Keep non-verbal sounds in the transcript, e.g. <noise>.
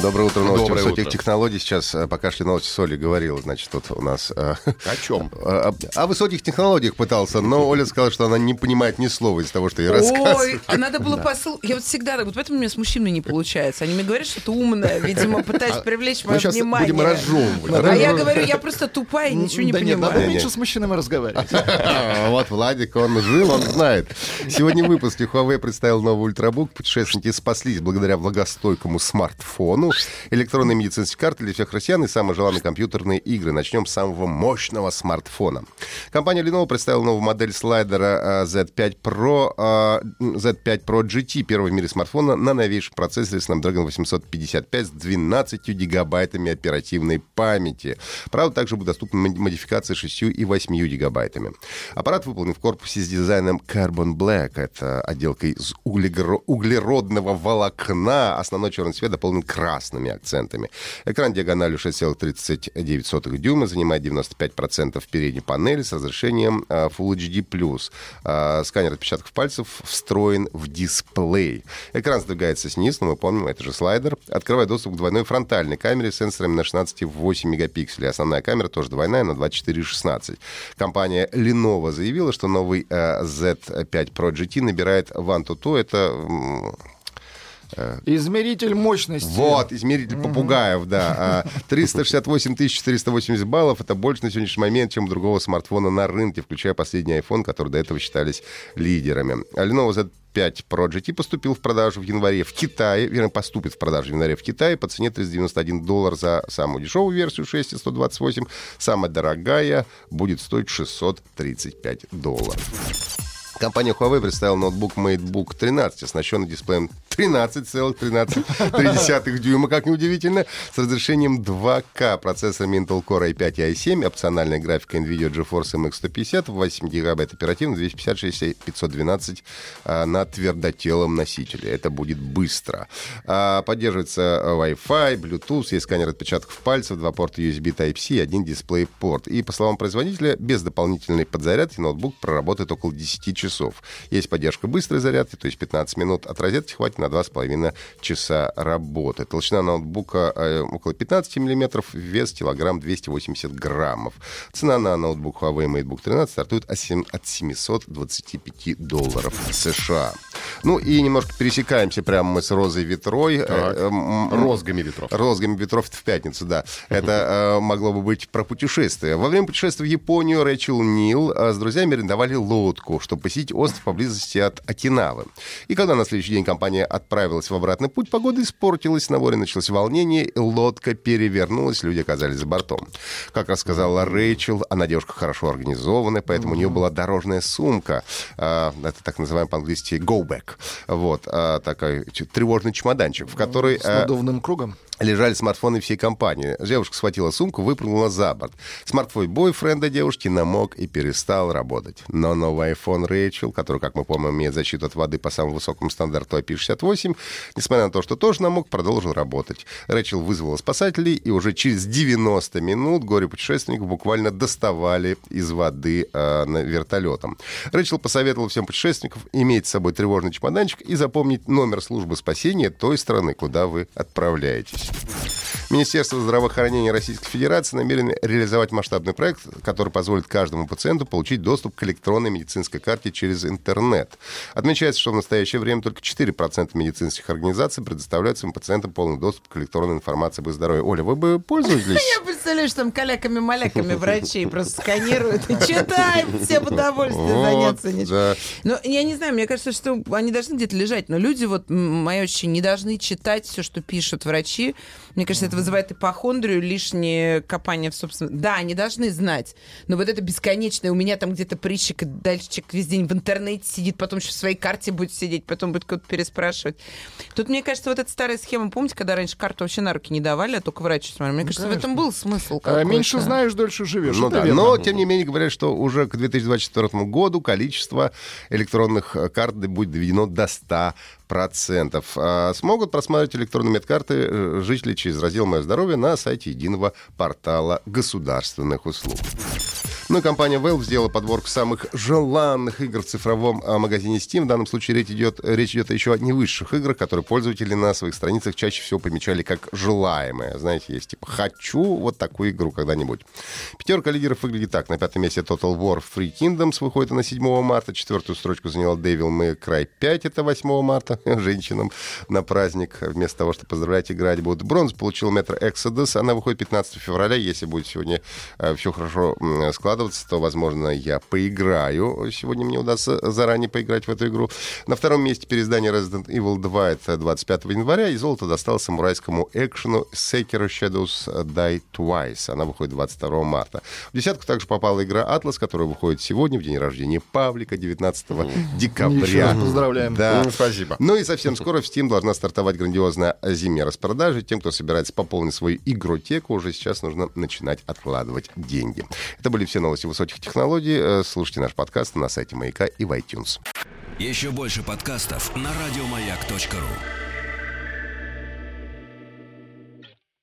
Доброе утро, новости Доброе высоких утро. технологий. Сейчас, э, пока шли новости, Соли говорил, значит, тут у нас... э, О чем? <laughs> О, о высоких технологиях пытался, но Оля сказала, что она не понимает ни слова из того, что я Ой, рассказываю. а надо было посыл. Я вот всегда, вот поэтому у меня с мужчинами не получается. Они мне говорят, что ты умная, видимо, пытаюсь привлечь Мы мое сейчас внимание. будем разжевывать. А я говорю, я просто тупая и ничего не да нет, надо понимаю. меньше с мужчинами разговаривать. <laughs> А, Вот Владик, он жил, он знает. Сегодня в выпуске Huawei представил новый ультрабук. Путешественники спаслись благодаря влагостойкому смартфону, электронной медицинской карты для всех россиян и самые желанные компьютерные игры. Начнем с самого мощного смартфона. Компания Lenovo представила новую модель слайдера а, Z5 Pro, а, Z5 Pro GT, первый в мире смартфона на новейшем процессоре Snapdragon 855 с 12 гигабайтами оперативной памяти. Правда, также будут доступны моди- модификации 6 и 8 гигабайтами. Аппарат выполнен в корпусе с дизайном Carbon Black. Это отделка из углеродного волокна. Основной черный цвет дополнен красными акцентами. Экран диагональю 6,39 дюйма занимает 95% передней панели с разрешением а, Full HD+. А, Сканер отпечатков пальцев встроен в дисплей. Экран сдвигается снизу, но мы помним, это же слайдер. Открывает доступ к двойной фронтальной камере с сенсорами на 16,8 мегапикселей. Основная камера тоже двойная на 24,16. Компания Lenovo заявила, что новый э, Z5 Pro GT набирает One Это м, Измеритель мощности. вот, измеритель попугаев, да. А <laughs> 368 480 баллов — это больше на сегодняшний момент, чем у другого смартфона на рынке, включая последний iPhone, который до этого считались лидерами. А Lenovo Z5 Pro GT поступил в продажу в январе в Китае, вернее, поступит в продажу в январе в Китае по цене 391 доллар за самую дешевую версию 6 и 128. Самая дорогая будет стоить 635 долларов. Компания Huawei представила ноутбук MateBook 13, оснащенный дисплеем 13,13 дюйма, как неудивительно, с разрешением 2К, процессорами Intel Core i5 и i7, опциональная графика NVIDIA GeForce MX 150, 8 гигабайт оперативно, 256 и 512 а, на твердотелом носителе. Это будет быстро. А, поддерживается а, Wi-Fi, Bluetooth, есть сканер отпечатков пальцев, два порта USB Type-C и один дисплей-порт. И, по словам производителя, без дополнительной подзарядки ноутбук проработает около 10 часов. Есть поддержка быстрой зарядки, то есть 15 минут от розетки хватит на 2,5 часа работы. Толщина ноутбука э, около 15 мм, вес килограмм 280 граммов. Цена на ноутбук Huawei MateBook 13 стартует от сем- от 725 долларов США. Ну и немножко пересекаемся прямо мы с Розой Ветрой. Э, э, Розгами ветров. Розгами ветров в пятницу, да. Это э, могло бы быть про путешествие. Во время путешествия в Японию Рэчел Нил с друзьями арендовали лодку, чтобы посетить остров поблизости от Окинавы. И когда на следующий день компания отправилась в обратный путь, погода испортилась, на море началось волнение, лодка перевернулась, люди оказались за бортом. Как рассказала Рэйчел, она девушка хорошо организованная, поэтому у нее была дорожная сумка. это так называемый по-английски go back. Вот, э, такой тревожный чемоданчик, в который... С э, надувным кругом. Лежали смартфоны всей компании. Девушка схватила сумку, выпрыгнула за борт. Смартфон бойфренда девушки намок и перестал работать. Но новый iPhone Рэйчел, который, как мы помним, имеет защиту от воды по самому высокому стандарту IP68, несмотря на то, что тоже намок, продолжил работать. Рэйчел вызвала спасателей, и уже через 90 минут горе-путешественников буквально доставали из воды э, вертолетом. Рэйчел посоветовала всем путешественникам иметь с собой тревожный чемоданчик и запомнить номер службы спасения той страны, куда вы отправляетесь. Министерство здравоохранения Российской Федерации намерено реализовать масштабный проект, который позволит каждому пациенту получить доступ к электронной медицинской карте через интернет. Отмечается, что в настоящее время только 4% медицинских организаций предоставляют своим пациентам полный доступ к электронной информации об их здоровье. Оля, вы бы пользовались? <laughs> Я представляю, что там каляками-маляками врачей просто сканируют и <laughs> читают, все в удовольствие Вот, заняться нечем. да. Ну, я не знаю, мне кажется, что они должны где-то лежать, но люди, вот, мои очень, не должны читать все, что пишут врачи. Мне кажется, это вызывает ипохондрию, лишнее копание в собственном... Да, они должны знать, но вот это бесконечное, у меня там где-то прыщик, и дальше человек весь день в интернете сидит, потом еще в своей карте будет сидеть, потом будет кого-то переспрашивать. Тут, мне кажется, вот эта старая схема, помните, когда раньше карту вообще на руки не давали, а только врач смотрел? Мне кажется, в этом был смысл А какой-то. меньше знаешь, дольше живешь. Ну да, верно. но тем не менее говорят, что уже к 2024 году количество электронных э, карт будет доведено до 100 процентов. А смогут просматривать электронные медкарты э, жители через раздел «Мое здоровье» на сайте единого портала государственных услуг. Ну и компания Valve сделала подборку самых желанных игр в цифровом а, магазине Steam. В данном случае речь идет, речь идет еще о не высших играх, которые пользователи на своих страницах чаще всего помечали как желаемые. Знаете, есть типа «хочу вот такую игру когда-нибудь». Пятерка лидеров выглядит так. На пятом месте Total War Free Kingdoms выходит на 7 марта. Четвертую строчку заняла Devil May Cry 5, это 8 марта. <laughs> Женщинам на праздник вместо того, чтобы поздравлять, играть будут. Бронз получил Metro Exodus. Она выходит 15 февраля. Если будет сегодня э, все хорошо м, складываться, то, возможно, я поиграю. Сегодня мне удастся заранее поиграть в эту игру. На втором месте переиздание Resident Evil 2 это 25 января. И золото досталось самурайскому экшену Sekiro Shadows Die Twice. Она выходит 22 марта. В десятку также попала игра Atlas, которая выходит сегодня, в день рождения Павлика, 19 декабря. Поздравляем. Да. Спасибо. Ну и совсем скоро в Steam должна стартовать грандиозная зимняя распродажа. Тем, кто собирается пополнить свою игротеку, уже сейчас нужно начинать откладывать деньги. Это были все новости высоких технологий. Э, Слушайте наш подкаст на сайте Маяка и в iTunes. Еще больше подкастов на радиомаяк.ру.